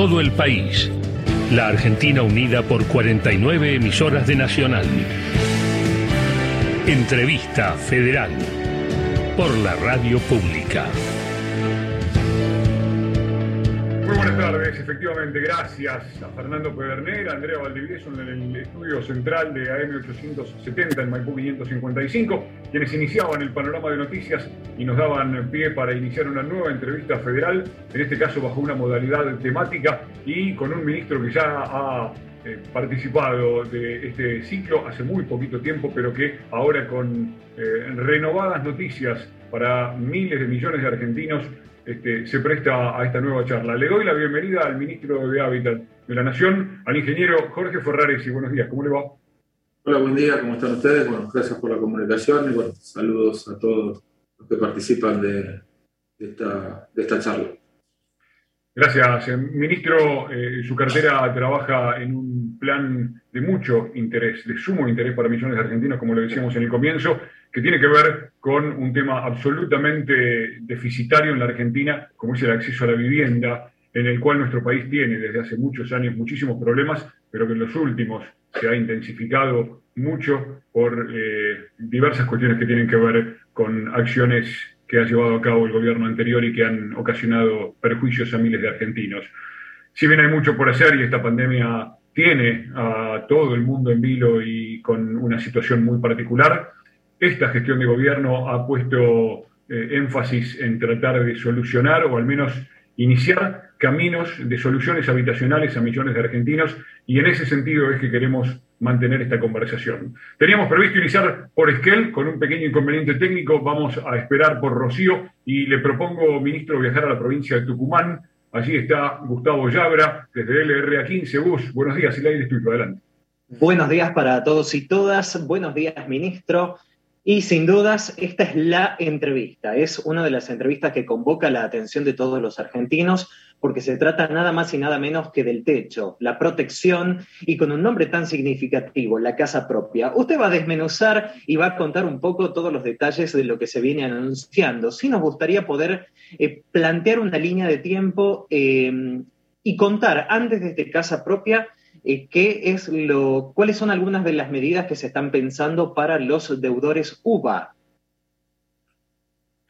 todo el país. La Argentina unida por 49 emisoras de Nacional. Entrevista Federal por la Radio Pública. Efectivamente, gracias a Fernando Pederner, a Andrea Valdivieso en el estudio central de AM870 en Maipú 555, quienes iniciaban el panorama de noticias y nos daban pie para iniciar una nueva entrevista federal, en este caso bajo una modalidad temática y con un ministro que ya ha eh, participado de este ciclo hace muy poquito tiempo, pero que ahora con eh, renovadas noticias para miles de millones de argentinos este, se presta a esta nueva charla. Le doy la bienvenida al ministro de Hábitat de la Nación, al ingeniero Jorge Ferrares, y buenos días, ¿cómo le va? Hola, buen día, ¿cómo están ustedes? Bueno, gracias por la comunicación y bueno, saludos a todos los que participan de, esta, de esta charla. Gracias, eh, ministro. Eh, su cartera trabaja en un plan de mucho interés, de sumo interés para millones de argentinos, como lo decíamos en el comienzo, que tiene que ver con un tema absolutamente deficitario en la Argentina, como es el acceso a la vivienda, en el cual nuestro país tiene desde hace muchos años muchísimos problemas, pero que en los últimos se ha intensificado mucho por eh, diversas cuestiones que tienen que ver con acciones que ha llevado a cabo el gobierno anterior y que han ocasionado perjuicios a miles de argentinos. Si bien hay mucho por hacer y esta pandemia tiene a todo el mundo en vilo y con una situación muy particular, esta gestión de gobierno ha puesto eh, énfasis en tratar de solucionar o al menos iniciar caminos de soluciones habitacionales a millones de argentinos y en ese sentido es que queremos mantener esta conversación. Teníamos previsto iniciar por Esquel con un pequeño inconveniente técnico, vamos a esperar por Rocío y le propongo, ministro, viajar a la provincia de Tucumán. Allí está Gustavo Llabra, desde LRA 15 Bus. Buenos días, el aire estudio, adelante. Buenos días para todos y todas. Buenos días, ministro. Y sin dudas, esta es la entrevista. Es una de las entrevistas que convoca la atención de todos los argentinos porque se trata nada más y nada menos que del techo, la protección y con un nombre tan significativo, la casa propia. Usted va a desmenuzar y va a contar un poco todos los detalles de lo que se viene anunciando. Sí nos gustaría poder eh, plantear una línea de tiempo eh, y contar antes de esta casa propia ¿qué es lo, ¿cuáles son algunas de las medidas que se están pensando para los deudores UBA?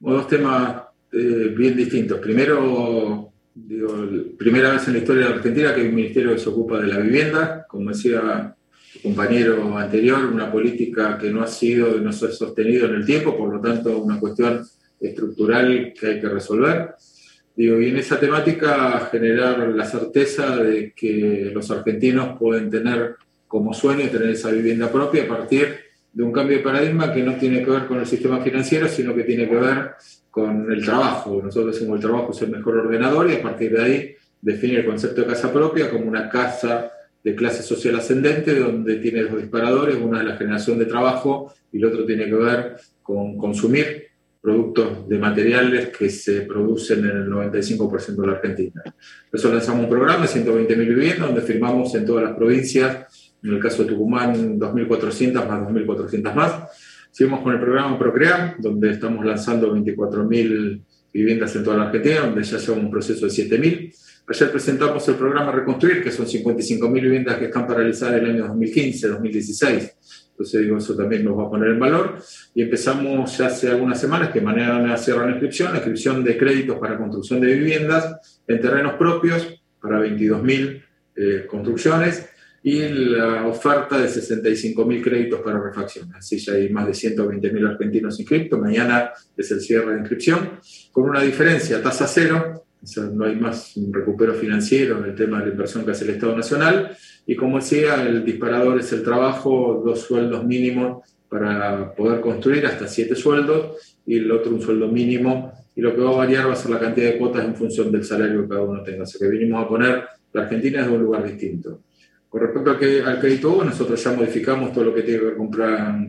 dos temas eh, bien distintos. Primero, digo, primera vez en la historia de Argentina que un ministerio se ocupa de la vivienda, como decía el compañero anterior, una política que no ha sido no se ha sostenido en el tiempo, por lo tanto, una cuestión estructural que hay que resolver. Digo, y en esa temática generar la certeza de que los argentinos pueden tener como sueño tener esa vivienda propia a partir de un cambio de paradigma que no tiene que ver con el sistema financiero, sino que tiene que ver con el trabajo. Nosotros decimos el trabajo es el mejor ordenador y a partir de ahí definir el concepto de casa propia como una casa de clase social ascendente donde tiene dos disparadores, una es la generación de trabajo y el otro tiene que ver con consumir productos de materiales que se producen en el 95% de la Argentina. Por eso lanzamos un programa de 120.000 viviendas donde firmamos en todas las provincias, en el caso de Tucumán 2.400 más 2.400 más. Seguimos con el programa Procrear, donde estamos lanzando 24.000 viviendas en toda la Argentina, donde ya llevamos un proceso de 7.000. Ayer presentamos el programa Reconstruir, que son 55.000 viviendas que están paralizadas en el año 2015, 2016 entonces digo, eso también nos va a poner en valor. Y empezamos ya hace algunas semanas que mañana cierra la inscripción, la inscripción de créditos para construcción de viviendas en terrenos propios para 22.000 eh, construcciones y la oferta de 65.000 créditos para refacción. Así ya hay más de 120.000 argentinos inscritos. Mañana es el cierre de inscripción, con una diferencia, tasa cero, no hay más un recupero financiero en el tema de la inversión que hace el Estado Nacional. Y como decía, el disparador es el trabajo, dos sueldos mínimos para poder construir hasta siete sueldos y el otro un sueldo mínimo. Y lo que va a variar va a ser la cantidad de cuotas en función del salario que cada uno tenga. Así que vinimos a poner la Argentina es de un lugar distinto. Con respecto al, que, al crédito nosotros ya modificamos todo lo que tiene que ver con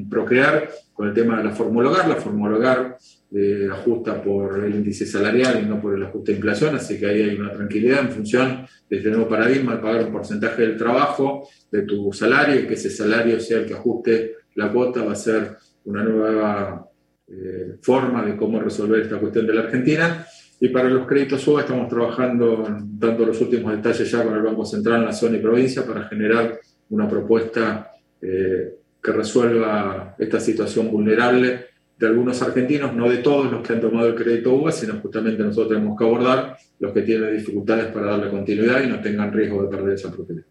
Procrear, con el tema de la fórmula hogar. La fórmula hogar eh, ajusta por el índice salarial y no por el ajuste de inflación, así que ahí hay una tranquilidad en función de este nuevo paradigma de pagar un porcentaje del trabajo, de tu salario, y que ese salario sea el que ajuste la cuota, va a ser una nueva eh, forma de cómo resolver esta cuestión de la Argentina. Y para los créditos UBA estamos trabajando, dando los últimos detalles ya con el Banco Central, Nación y Provincia para generar una propuesta eh, que resuelva esta situación vulnerable de algunos argentinos, no de todos los que han tomado el crédito UBA, sino justamente nosotros tenemos que abordar los que tienen dificultades para darle continuidad y no tengan riesgo de perder esa propiedad.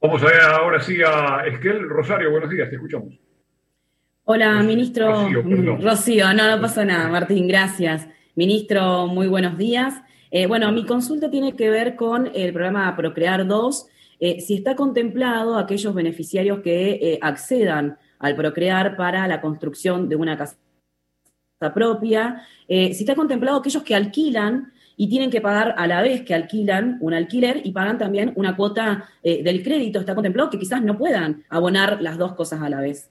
Vamos a ver ahora sí a Esquel Rosario. Buenos días, te escuchamos. Hola, ministro. Rocío, no, no pasa nada, Martín, gracias. Ministro, muy buenos días. Eh, bueno, mi consulta tiene que ver con el programa Procrear 2. Eh, si está contemplado aquellos beneficiarios que eh, accedan al Procrear para la construcción de una casa propia, si está contemplado aquellos que alquilan y tienen que pagar a la vez que alquilan un alquiler y pagan también una cuota del crédito, está contemplado que quizás no puedan abonar las dos cosas a la vez.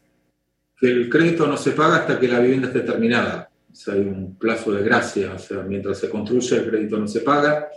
Que el crédito no se paga hasta que la vivienda esté terminada hay un plazo de gracia, o sea, mientras se construye el crédito no se paga.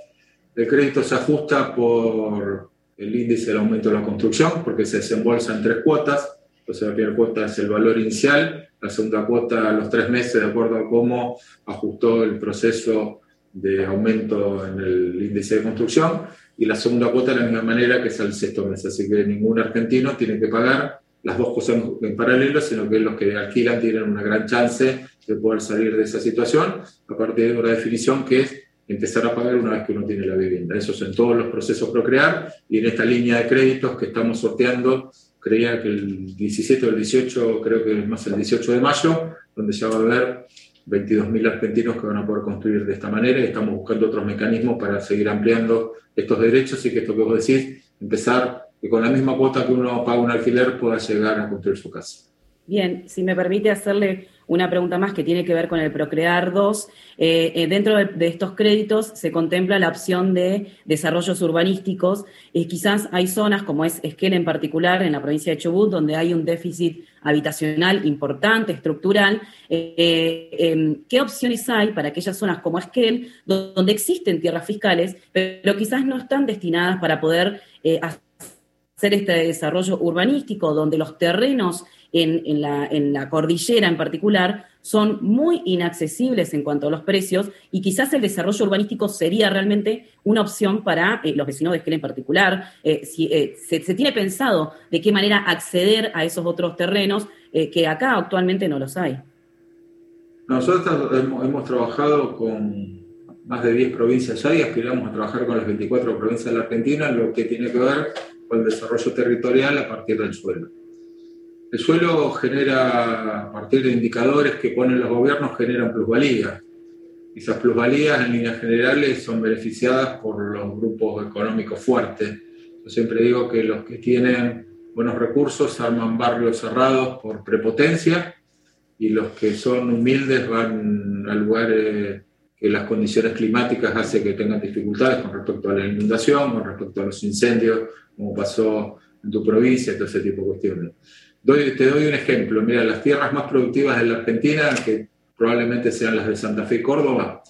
El crédito se ajusta por el índice del aumento de la construcción, porque se desembolsa en tres cuotas. Entonces, la primera cuota es el valor inicial, la segunda cuota a los tres meses, de acuerdo a cómo ajustó el proceso de aumento en el índice de construcción, y la segunda cuota de la misma manera que es al sexto mes. Así que ningún argentino tiene que pagar las dos cosas en paralelo, sino que los que alquilan tienen una gran chance de poder salir de esa situación a partir de una definición que es empezar a pagar una vez que uno tiene la vivienda. Eso es en todos los procesos Procrear y en esta línea de créditos que estamos sorteando, creía que el 17 o el 18, creo que es más el 18 de mayo, donde ya va a haber 22.000 argentinos que van a poder construir de esta manera y estamos buscando otros mecanismos para seguir ampliando estos derechos y que esto que vos decís, empezar que con la misma cuota que uno paga un alquiler pueda llegar a construir su casa. Bien, si me permite hacerle una pregunta más que tiene que ver con el Procrear 2. Eh, eh, dentro de, estos créditos se contempla la opción de desarrollos urbanísticos. y quizás hay zonas, como es Esquel en particular, en la provincia de Chubut, donde hay un déficit habitacional importante, estructural. Eh, em, ¿Qué opciones hay para aquellas zonas como Esquel, donde existen tierras fiscales, pero quizás no están destinadas para poder hacer este desarrollo urbanístico, donde los terrenos en, la, cordillera en particular son muy inaccesibles en cuanto a los precios y quizás el desarrollo urbanístico sería realmente una opción para eh, los vecinos de Esquel en particular. Eh, si, eh, se, tiene pensado de qué manera acceder a esos otros terrenos que acá actualmente no los hay. Nosotros hemos, trabajado con más de 10 provincias ya y aspiramos a trabajar con las 24 provincias de la Argentina, lo que tiene que ver con el desarrollo territorial a partir del suelo. El suelo genera, a partir de indicadores que ponen los gobiernos, generan plusvalías. Esas plusvalías, en líneas generales, son beneficiadas por los grupos económicos fuertes. Yo siempre digo que los que tienen buenos recursos arman barrios cerrados por prepotencia y los que son humildes van a lugares que las condiciones climáticas hacen que tengan dificultades con respecto a la inundación, con respecto a los incendios, como pasó en tu provincia, todo ese tipo de cuestiones te doy un ejemplo. Mira, las tierras más productivas de la Argentina, que probablemente sean las de Santa Fe y Córdoba,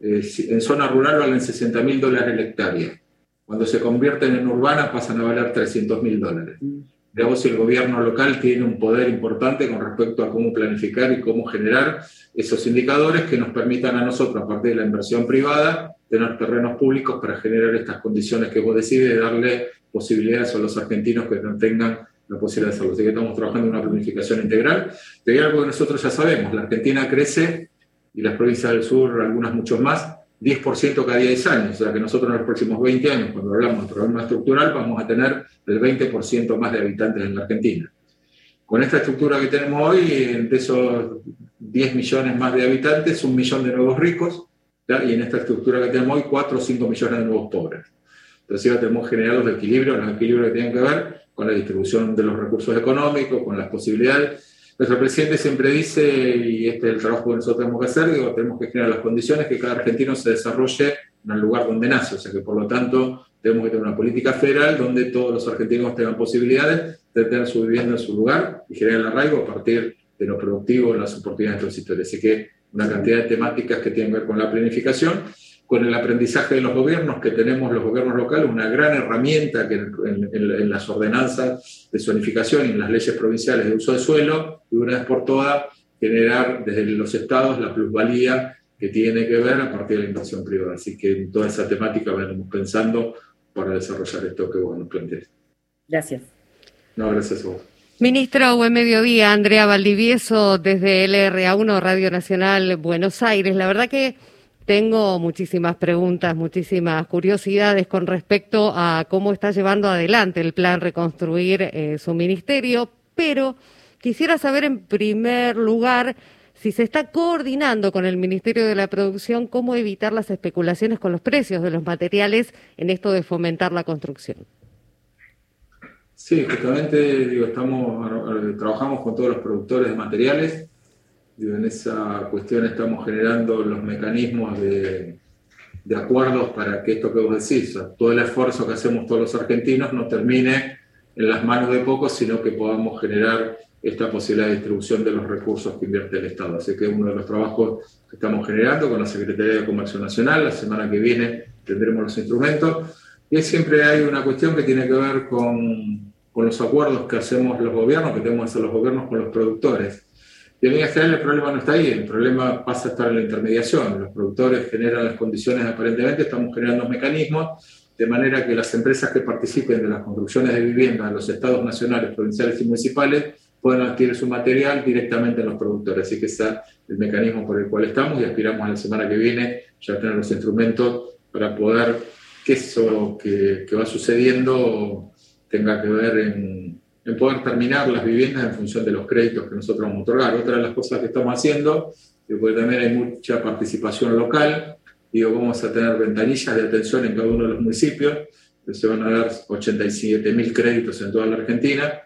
eh, en zona rural valen 60 mil dólares la hectárea. Cuando se convierten en urbanas pasan a valer 300 mil dólares. Veamos si el gobierno local tiene un poder importante con respecto a cómo planificar y cómo generar esos indicadores que nos permitan a nosotros, a partir de la inversión privada, tener terrenos públicos para generar estas condiciones que vos decís de darle posibilidades a los argentinos que no tengan la posibilidad de hacerlo. Así que estamos trabajando en una planificación integral. Hay algo que nosotros ya sabemos, la Argentina crece y las provincias del sur, algunas mucho más, 10% cada 10 años. O sea que nosotros en los próximos 20 años, cuando hablamos de problema estructural, vamos a tener el 20% más de habitantes en la Argentina. Con esta estructura que tenemos hoy, de esos 10 millones más de habitantes, un millón de nuevos ricos, y en esta estructura que tenemos hoy, 4 o 5 millones de nuevos pobres. Entonces ya tenemos generado los equilibrios, los equilibrios que tienen que ver con la distribución de los recursos económicos, con las posibilidades. Nuestro presidente siempre dice, y este es el trabajo que nosotros tenemos que hacer, digo, tenemos que generar las condiciones que cada argentino se desarrolle en el lugar donde nace, o sea que por lo tanto tenemos que tener una política federal donde todos los argentinos tengan posibilidades de tener su vivienda en su lugar y generar el arraigo a partir de lo productivo, las oportunidades transitorias. Así que una cantidad de temáticas que tienen que ver con la planificación con el aprendizaje de los gobiernos, que tenemos los gobiernos locales, una gran herramienta que en, las ordenanzas de zonificación y en las leyes provinciales de uso de suelo, y una vez por todas generar desde los estados la plusvalía que tiene que ver a partir de la inversión privada. Así que en toda esa temática venimos pensando para desarrollar esto que vos nos planteás. Gracias. No, gracias a vos. Ministro, buen mediodía. Andrea Valdivieso desde LRA1 Radio Nacional Buenos Aires. La verdad que tengo muchísimas preguntas, muchísimas curiosidades con respecto a cómo está llevando adelante el plan Reconstruir eh, su ministerio, pero quisiera saber en primer lugar si se está coordinando con el Ministerio de la Producción cómo evitar las especulaciones con los precios de los materiales en esto de fomentar la construcción. Sí, justamente digo, estamos, trabajamos con todos los productores de materiales en esa cuestión estamos generando los mecanismos de, acuerdos para que esto que vos decís, todo el esfuerzo que hacemos todos los argentinos no termine en las manos de pocos, sino que podamos generar esta posibilidad de distribución de los recursos que invierte el Estado. Así que uno de los trabajos que estamos generando con la Secretaría de Comercio Nacional. La semana que viene tendremos los instrumentos. Y siempre hay una cuestión que tiene que ver con, con los acuerdos que hacemos los gobiernos, que tenemos que hacer los gobiernos con los productores. Línea general el problema no está ahí, el problema pasa a estar en la intermediación. Los productores generan las condiciones aparentemente, estamos generando mecanismos de manera que las empresas que participen de las construcciones de vivienda en los estados nacionales, provinciales y municipales puedan adquirir su material directamente en los productores. Así que está el mecanismo por el cual estamos y aspiramos a la semana que viene ya tener los instrumentos para poder que eso que, que va sucediendo tenga que ver en en poder terminar las viviendas en función de los créditos que nosotros vamos a otorgar. Otra de las cosas que estamos haciendo, porque también hay mucha participación local, digo, vamos a tener ventanillas de atención en cada uno de los municipios, se van a dar 87 mil créditos en toda la Argentina,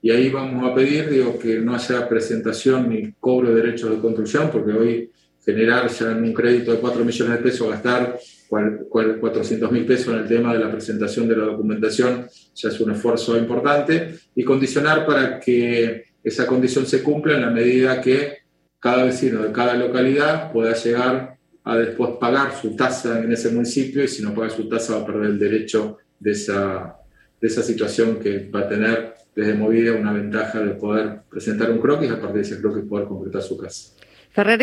y ahí vamos a pedir, digo, que no haya presentación ni cobro de derechos de construcción, porque hoy generar ya un crédito de 4 millones de pesos, gastar 400 mil pesos en el tema de la presentación de la documentación ya es un esfuerzo importante y condicionar para que esa condición se cumpla en la medida que cada vecino de cada localidad pueda llegar a después pagar su tasa en ese municipio y si no paga su tasa va a perder el derecho de esa, de esa situación que va a tener desde Movida una ventaja de poder presentar un croquis a partir de ese croquis poder completar su casa.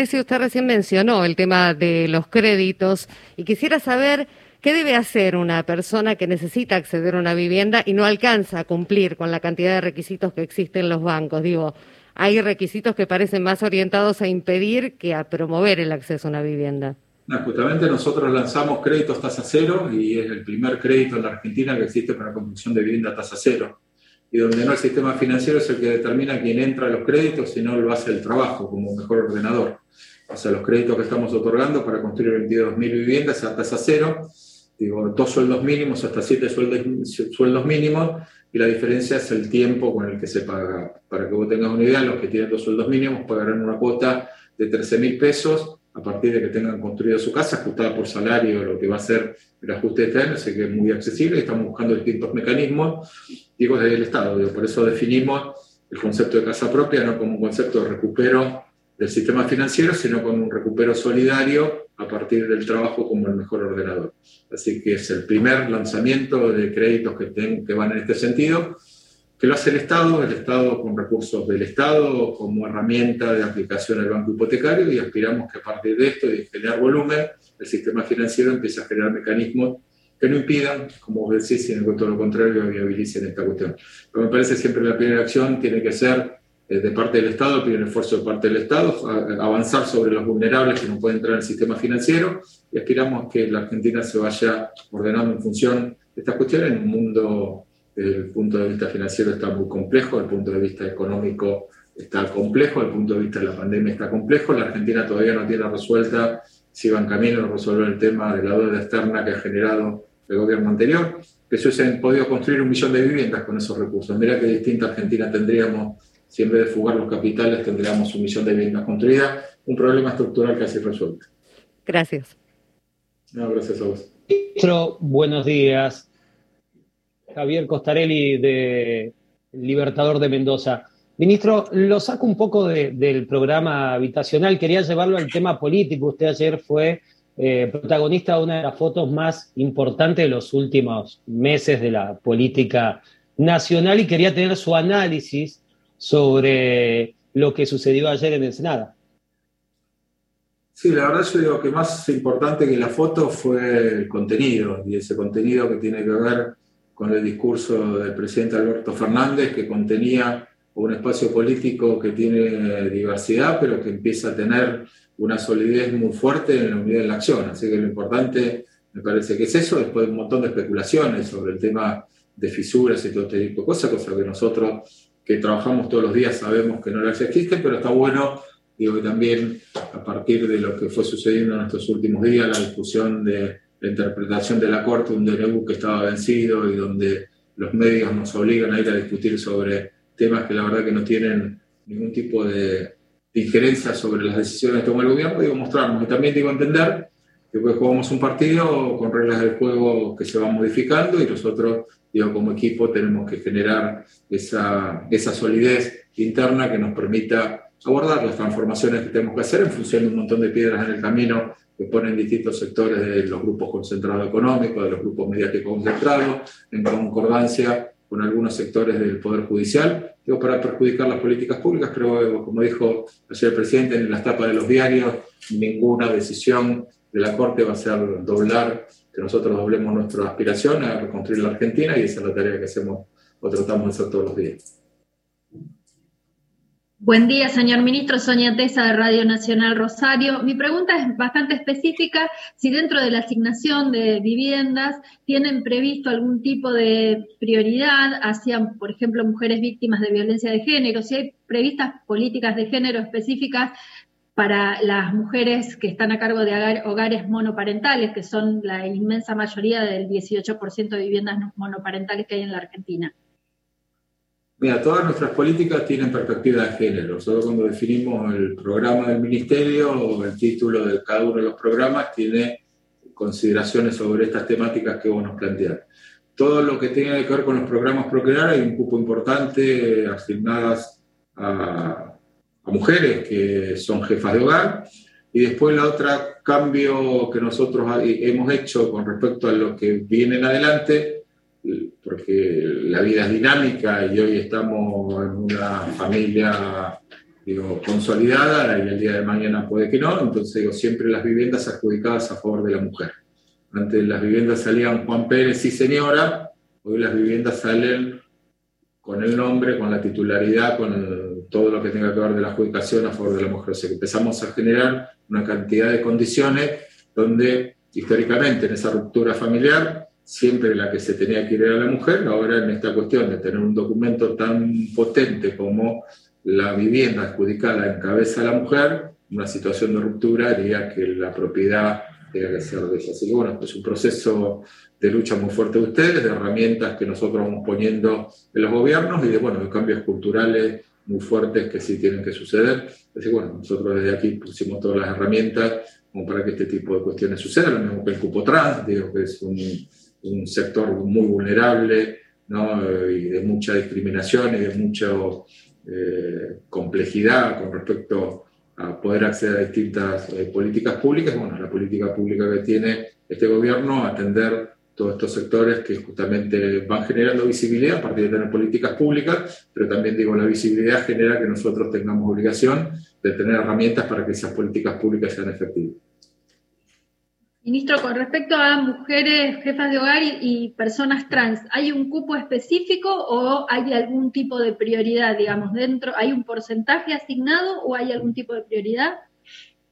Si usted recién mencionó el tema de los créditos y quisiera saber ¿Qué debe hacer una persona que necesita acceder a una vivienda y no alcanza a cumplir con la cantidad de requisitos que existen en los bancos? Digo, hay requisitos que parecen más orientados a impedir que a promover el acceso a una vivienda. justamente nosotros lanzamos créditos tasa cero y es el primer crédito en la Argentina que existe para la construcción de vivienda tasa cero. Y donde no el sistema financiero es el que determina quién entra a los créditos y no lo hace el trabajo como mejor ordenador. O sea, los créditos que estamos otorgando para construir 22.000 viviendas a tasa cero digo, dos sueldos mínimos hasta siete sueldos, sueldos mínimos, y la diferencia es el tiempo con el que se paga. Para que vos tengas una idea, los que tienen dos sueldos mínimos pagarán una cuota de 13 mil pesos a partir de que tengan construido su casa, ajustada por salario, lo que va a ser el ajuste de este sé que es muy accesible, estamos buscando distintos mecanismos, digo, desde el Estado, por eso definimos el concepto de casa propia no como un concepto de recupero del sistema financiero, sino con un recupero solidario a partir del trabajo como el mejor ordenador. Así que es el primer lanzamiento de créditos que, que van en este sentido, que lo hace el Estado, el Estado con recursos del Estado como herramienta de aplicación al banco hipotecario y aspiramos que a partir de esto y de generar volumen, el sistema financiero empiece a generar mecanismos que no impidan, como vos decís, sino todo lo contrario, viabilicen esta cuestión. Pero me parece siempre la primera acción tiene que ser eh, de parte del Estado, pide un esfuerzo de parte del Estado, avanzar sobre los vulnerables que no pueden entrar en el sistema financiero y aspiramos que la Argentina se vaya ordenando en función de estas cuestiones en un mundo el punto de vista financiero está muy complejo, el punto de vista económico está complejo, el punto de vista de la pandemia está complejo, la Argentina todavía no tiene resuelta si va en camino a resolver el tema de la deuda externa que ha generado el gobierno anterior, que se hubiesen podido construir un millón de viviendas con esos recursos. Mira qué distinta Argentina tendríamos si en vez de fugar los capitales tendríamos su misión de viviendas construidas, un problema estructural casi resuelto. Gracias. No, gracias a vos. Ministro, buenos días. Javier Costarelli de Libertador de Mendoza. Ministro, lo saco un poco del programa habitacional, quería llevarlo al tema político. Usted ayer fue eh, protagonista de una de las fotos más importantes de los últimos meses de la política nacional y quería tener su análisis sobre lo que sucedió ayer en Ensenada. Sí, la verdad yo digo que más importante que la foto fue el contenido, y ese contenido que tiene que ver con el discurso del presidente Alberto Fernández, que contenía un espacio político que tiene diversidad, pero que empieza a tener una solidez muy fuerte en la unidad de la acción. Así que lo importante me parece que es eso, después un montón de especulaciones sobre el tema de fisuras y todo este tipo de cosas, cosas que nosotros que trabajamos todos los días sabemos que no las existen, pero está bueno, digo que también a partir de lo que fue sucediendo en estos últimos días, la discusión de la interpretación de la Corte, un DNU que estaba vencido y donde los medios nos obligan a ir a discutir sobre temas que la verdad que no tienen ningún tipo de, injerencia sobre las decisiones que toma el gobierno, digo, mostrarnos. Y también digo entender que pues jugamos un partido con reglas del juego que se van modificando y nosotros, digo, como equipo tenemos que generar esa, esa solidez interna que nos permita abordar las transformaciones que tenemos que hacer en función de un montón de piedras en el camino que ponen distintos sectores de los grupos concentrados económicos, de los grupos mediáticos concentrados, en concordancia con algunos sectores del Poder Judicial, digo, para perjudicar las políticas públicas, pero como dijo ayer el presidente en las tapas de los diarios, ninguna decisión de la Corte va a ser doblar, que nosotros doblemos nuestra aspiración a reconstruir la Argentina y esa es la tarea que hacemos o tratamos de hacer todos los días. Buen día, señor ministro. Sonia Tesa de Radio Nacional Rosario. Mi pregunta es bastante específica. Si dentro de la asignación de viviendas tienen previsto algún tipo de prioridad hacia, por ejemplo, mujeres víctimas de violencia de género, si hay previstas políticas de género específicas para las mujeres que están a cargo de hogares monoparentales, que son la inmensa mayoría del 18% de viviendas monoparentales que hay en la Argentina. Mira, todas nuestras políticas tienen perspectiva de género. Solo cuando definimos el programa del ministerio o el título de cada uno de los programas tiene consideraciones sobre estas temáticas que vos nos planteás. Todo lo que tiene que ver con los programas Procrear hay un cupo importante asignadas a, a mujeres que son jefas de hogar. Y después la otra cambio que nosotros hemos hecho con respecto a lo que viene en adelante porque la vida es dinámica y hoy estamos en una familia digo, consolidada y el día de mañana puede que no, entonces digo, siempre las viviendas adjudicadas a favor de la mujer. Antes las viviendas salían Juan Pérez y señora, hoy las viviendas salen con el nombre, con la titularidad, con todo lo que tenga que ver de la adjudicación a favor de la mujer. O sea que empezamos a generar una cantidad de condiciones donde históricamente en esa ruptura familiar siempre la que se tenía que ir a la mujer, ahora en esta cuestión de tener un documento tan potente como la vivienda adjudicada en cabeza a la mujer, una situación de ruptura haría que la propiedad tenga que ser de ella. Así que bueno, es un proceso de lucha muy fuerte de ustedes, de herramientas que nosotros vamos poniendo en los gobiernos y de, bueno, de cambios culturales muy fuertes que sí tienen que suceder. Así que bueno, nosotros desde aquí pusimos todas las herramientas como para que este tipo de cuestiones sucedan, lo mismo que el cupo trans, digo que es un un sector muy vulnerable ¿no? y de mucha discriminación y de mucha eh, complejidad con respecto a poder acceder a distintas eh, políticas públicas. Bueno, la política pública que tiene este gobierno, atender todos estos sectores que justamente van generando visibilidad a partir de tener políticas públicas, pero también digo, la visibilidad genera que nosotros tengamos obligación de tener herramientas para que esas políticas públicas sean efectivas. Ministro, con respecto a mujeres jefas de hogar y, personas trans, ¿hay un cupo específico o hay algún tipo de prioridad, digamos, dentro? ¿Hay un porcentaje asignado o hay algún tipo de prioridad?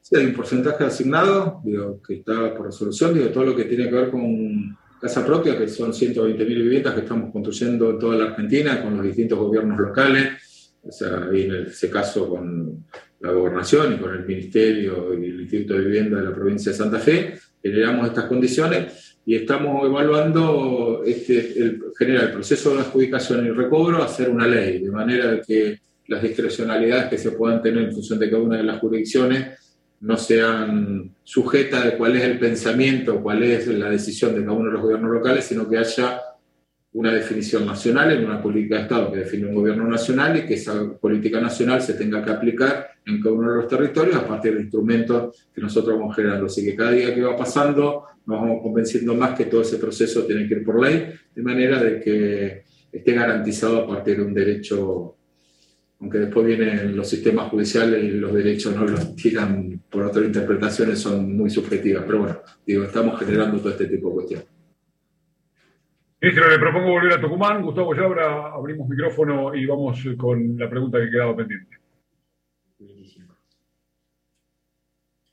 Sí, hay un porcentaje asignado, digo, que está por resolución, digo, todo lo que tiene que ver con casa propia, que son 120.000 viviendas que estamos construyendo en toda la Argentina con los distintos gobiernos locales, o sea, ahí en ese caso con la gobernación y con el Ministerio y el Instituto de Vivienda de la provincia de Santa Fe, generamos estas condiciones y estamos evaluando este, el, generar el proceso de adjudicación y recobro, hacer una ley, de manera que las discrecionalidades que se puedan tener en función de cada una de las jurisdicciones no sean sujetas de cuál es el pensamiento, cuál es la decisión de cada uno de los gobiernos locales, sino que haya una definición nacional en una política de Estado que define un gobierno nacional y que esa política nacional se tenga que aplicar en cada uno de los territorios a partir de instrumentos que nosotros vamos generando. Así que cada día que va pasando nos vamos convenciendo más que todo ese proceso tiene que ir por ley, de manera de que esté garantizado a partir de un derecho aunque después vienen los sistemas judiciales y los derechos no los tiran por otras interpretaciones, son muy subjetivas. Pero bueno, digo, estamos generando todo este tipo de cuestiones. Ministro, le propongo volver a Tucumán. Gustavo Yabra, abrimos micrófono y vamos con la pregunta que quedaba pendiente.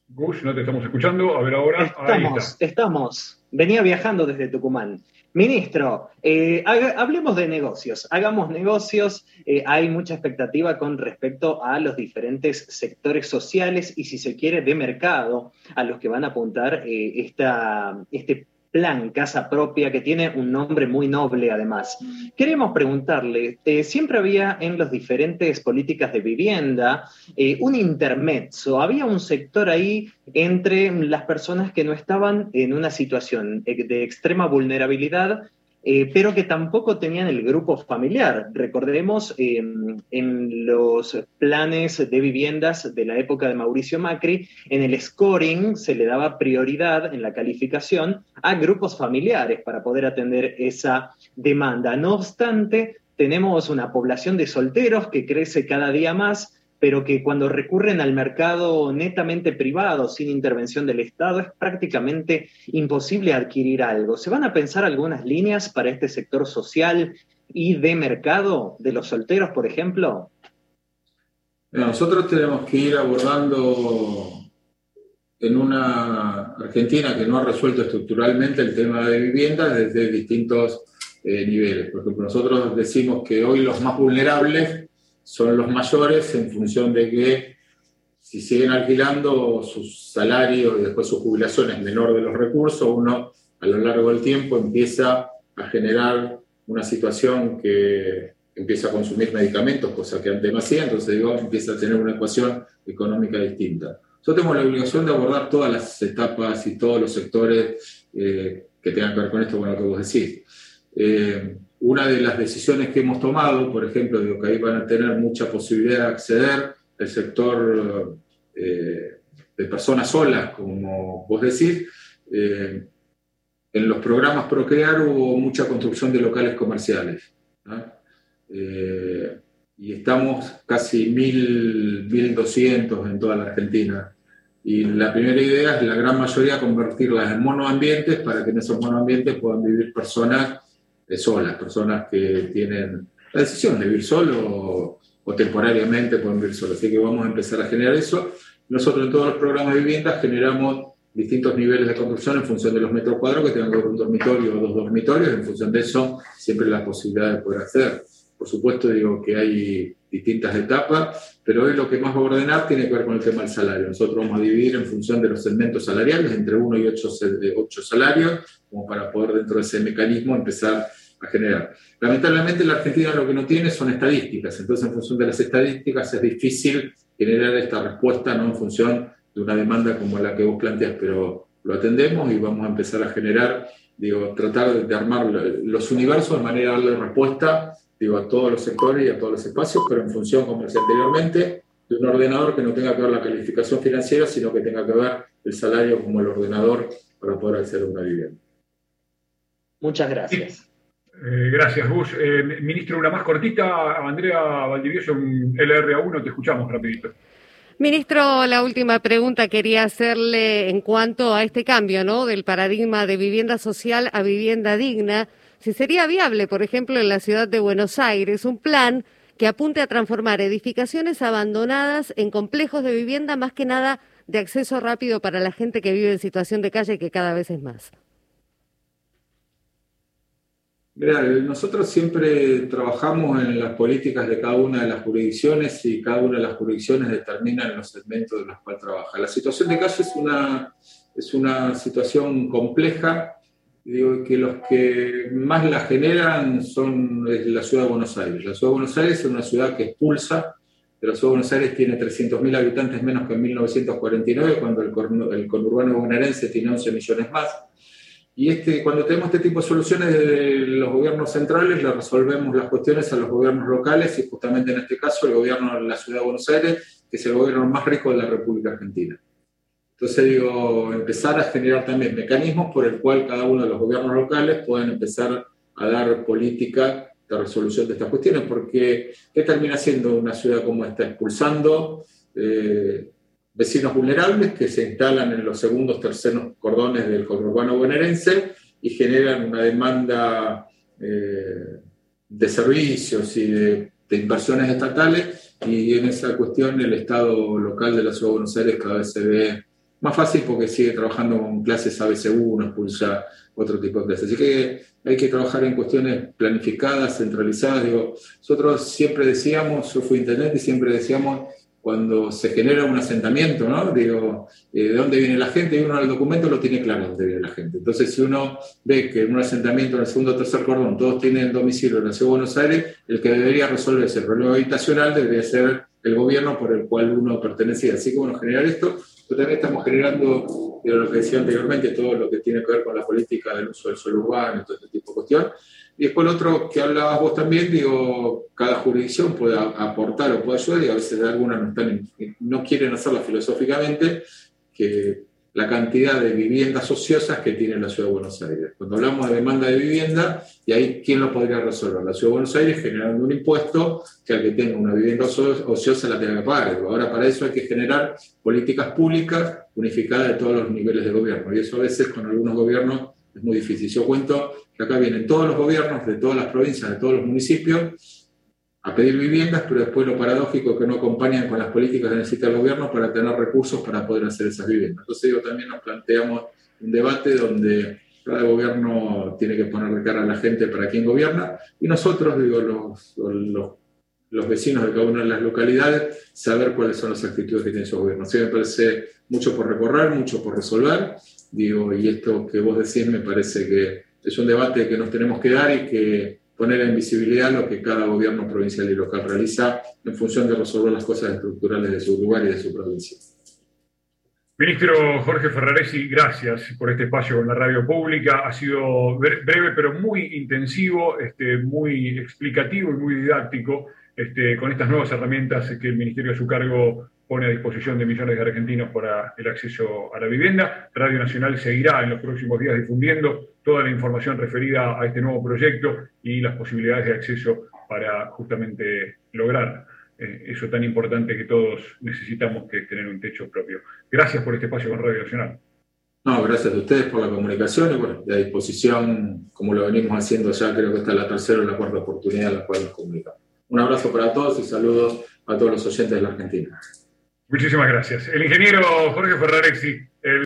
Gus, no te estamos escuchando. A ver ahora. Estamos, estamos. Venía viajando desde Tucumán. Ministro, eh, hablemos de negocios, hagamos negocios. Eh, hay mucha expectativa con respecto a los diferentes sectores sociales y, si se quiere, de mercado a los que van a apuntar eh, esta, este plan Casa Propia, que tiene un nombre muy noble además. Queremos preguntarle, eh, siempre había en las diferentes políticas de vivienda eh, un intermezzo, había un sector ahí entre las personas que no estaban en una situación de extrema vulnerabilidad eh, pero que tampoco tenían el grupo familiar. Recordemos em, en los planes de viviendas de la época de Mauricio Macri, en el scoring se le daba prioridad en la calificación a grupos familiares para poder atender esa demanda. No obstante, tenemos una población de solteros que crece cada día más pero que cuando recurren al mercado netamente privado, sin intervención del Estado, es prácticamente imposible adquirir algo. ¿Se van a pensar algunas líneas para este sector social y de mercado de los solteros, por ejemplo? nosotros tenemos que ir abordando en una Argentina que no ha resuelto estructuralmente el tema de vivienda desde distintos eh, niveles. Por ejemplo, nosotros decimos que hoy los más vulnerables son los mayores en función de que si siguen alquilando sus salarios y después su jubilación es menor de los recursos, uno a lo largo del tiempo empieza a generar una situación que empieza a consumir medicamentos, cosa que antes no hacía, entonces digo, empieza a tener una ecuación económica distinta. Nosotros tenemos la obligación de abordar todas las etapas y todos los sectores eh, que tengan que ver con esto, con lo que vos decís. Eh, una de las decisiones que hemos tomado, por ejemplo, digo que ahí van a tener mucha posibilidad de acceder el sector eh, de personas solas, como vos decís. Eh, en los programas Procrear hubo mucha construcción de locales comerciales. Eh, y estamos casi 1.200 en toda la Argentina. Y la primera idea es la gran mayoría convertirlas en monoambientes para que en esos monoambientes puedan vivir personas solas, personas que tienen la decisión de vivir solo o, temporariamente pueden vivir solo. Así que vamos a empezar a generar eso. Nosotros en todos los programas de vivienda generamos distintos niveles de construcción en función de los metros cuadrados, que tengan un dormitorio o dos dormitorios, en función de eso siempre la posibilidad de poder hacer. Por supuesto digo que hay distintas etapas, pero hoy lo que más va a ordenar tiene que ver con el tema del salario. Nosotros vamos a dividir en función de los segmentos salariales entre uno y ocho, ocho salarios, como para poder dentro de ese mecanismo empezar a generar. Lamentablemente la Argentina lo que no tiene son estadísticas, entonces en función de las estadísticas es difícil generar esta respuesta no en función de una demanda como la que vos planteas, pero lo atendemos y vamos a empezar a generar, digo, tratar de armar los universos de manera de darle respuesta, digo, a todos los sectores y a todos los espacios, pero en función, como decía anteriormente, de un ordenador que no tenga que ver la calificación financiera, sino que tenga que ver el salario como el ordenador para poder acceder a una vivienda. Muchas gracias. Eh, gracias, Gus. Eh, ministro, una más cortita. Andrea Valdivieso, LRA1, te escuchamos rapidito. Ministro, la última pregunta quería hacerle en cuanto a este cambio, ¿no? Del paradigma de vivienda social a vivienda digna. Si sería viable, por ejemplo, en la ciudad de Buenos Aires, un plan que apunte a transformar edificaciones abandonadas en complejos de vivienda, más que nada de acceso rápido para la gente que vive en situación de calle, que cada vez es más. nosotros siempre trabajamos en las políticas de cada una de las jurisdicciones y cada una de las jurisdicciones determinan los segmentos de los cuales trabaja. La situación de calle es una, es una situación compleja, digo que los que más la generan son la ciudad de Buenos Aires. La ciudad de Buenos Aires es una ciudad que expulsa, la ciudad de Buenos Aires tiene 300.000 habitantes menos que en 1949, cuando el, conurbano bonaerense tiene 11 millones más y este, cuando tenemos este tipo de soluciones de los gobiernos centrales, le resolvemos las cuestiones a los gobiernos locales y justamente en este caso el gobierno de la Ciudad de Buenos Aires, que es el gobierno más rico de la República Argentina. Entonces digo, empezar a generar también mecanismos por el cual cada uno de los gobiernos locales puedan empezar a dar política resolución de estas cuestiones, porque ¿qué termina siendo una ciudad como esta? Expulsando eh, vecinos vulnerables que se instalan en los segundos, terceros cordones del conurbano bonaerense y generan una demanda eh, de servicios y de, inversiones estatales y en esa cuestión el Estado local de la Ciudad de Buenos Aires cada vez se ve más fácil porque sigue trabajando con clases ABC1, expulsa otro tipo de clases. Así que hay que trabajar en cuestiones planificadas, centralizadas. Digo, nosotros siempre decíamos, yo fui intendente y siempre decíamos cuando se genera un asentamiento, ¿no? Digo, eh, ¿de dónde viene la gente? Y uno en el documento lo tiene claro dónde viene la gente. Entonces, si uno ve que en un asentamiento en el segundo o tercer cordón todos tienen domicilio en la Ciudad de Buenos Aires, el que debería resolver ese problema habitacional debería ser el gobierno por el cual uno pertenecía. Así que, bueno, generar esto, también estamos generando, lo que decía anteriormente, todo lo que tiene que ver con la política del uso del suelo urbano todo este tipo de cuestiones. Y después el otro que hablabas vos también, digo, cada jurisdicción puede aportar o puede ayudar y a veces algunas no, están no quieren hacerla filosóficamente, que la cantidad de viviendas ociosas que tiene la Ciudad de Buenos Aires. Cuando hablamos de demanda de vivienda, y ahí quién lo podría resolver, la Ciudad de Buenos Aires generando un impuesto que al que tenga una vivienda ociosa la tenga que pagar. Ahora para eso hay que generar políticas públicas unificadas de todos los niveles de gobierno, y eso a veces con algunos gobiernos es muy difícil. Yo cuento que acá vienen todos los gobiernos de todas las provincias, de todos los municipios, a pedir viviendas, pero después lo paradójico es que no acompañan con las políticas que necesita el gobierno para tener recursos para poder hacer esas viviendas. Entonces, digo, también nos planteamos un debate donde cada gobierno tiene que poner de cara a la gente para quien gobierna, y nosotros, digo, los, los, los vecinos de cada una de las localidades, saber cuáles son las actitudes que tiene su gobierno. Así me parece mucho por recorrer, mucho por resolver, digo, y esto que vos decís me parece que es un debate que nos tenemos que dar y que poner en visibilidad lo que cada gobierno provincial y local realiza en función de resolver las cosas estructurales de su lugar y de su provincia. Ministro Jorge Ferraresi, gracias por este espacio con la radio pública. Ha sido breve pero muy intensivo, este, muy explicativo y muy didáctico este, con estas nuevas herramientas que el Ministerio a su cargo pone a disposición de millones de argentinos para el acceso a la vivienda. Radio Nacional seguirá en los próximos días difundiendo toda la información referida a este nuevo proyecto y las posibilidades de acceso para justamente lograr eh, eso tan importante que todos necesitamos, que tener un techo propio. Gracias por este espacio con Radio Nacional. No, gracias a ustedes por la comunicación y bueno, de disposición, como lo venimos haciendo ya, creo que esta es la tercera o la cuarta oportunidad en la cual nos comunicamos. Un abrazo para todos y saludos a todos los oyentes de la Argentina. Muchísimas gracias. El ingeniero Jorge Ferrarexi, el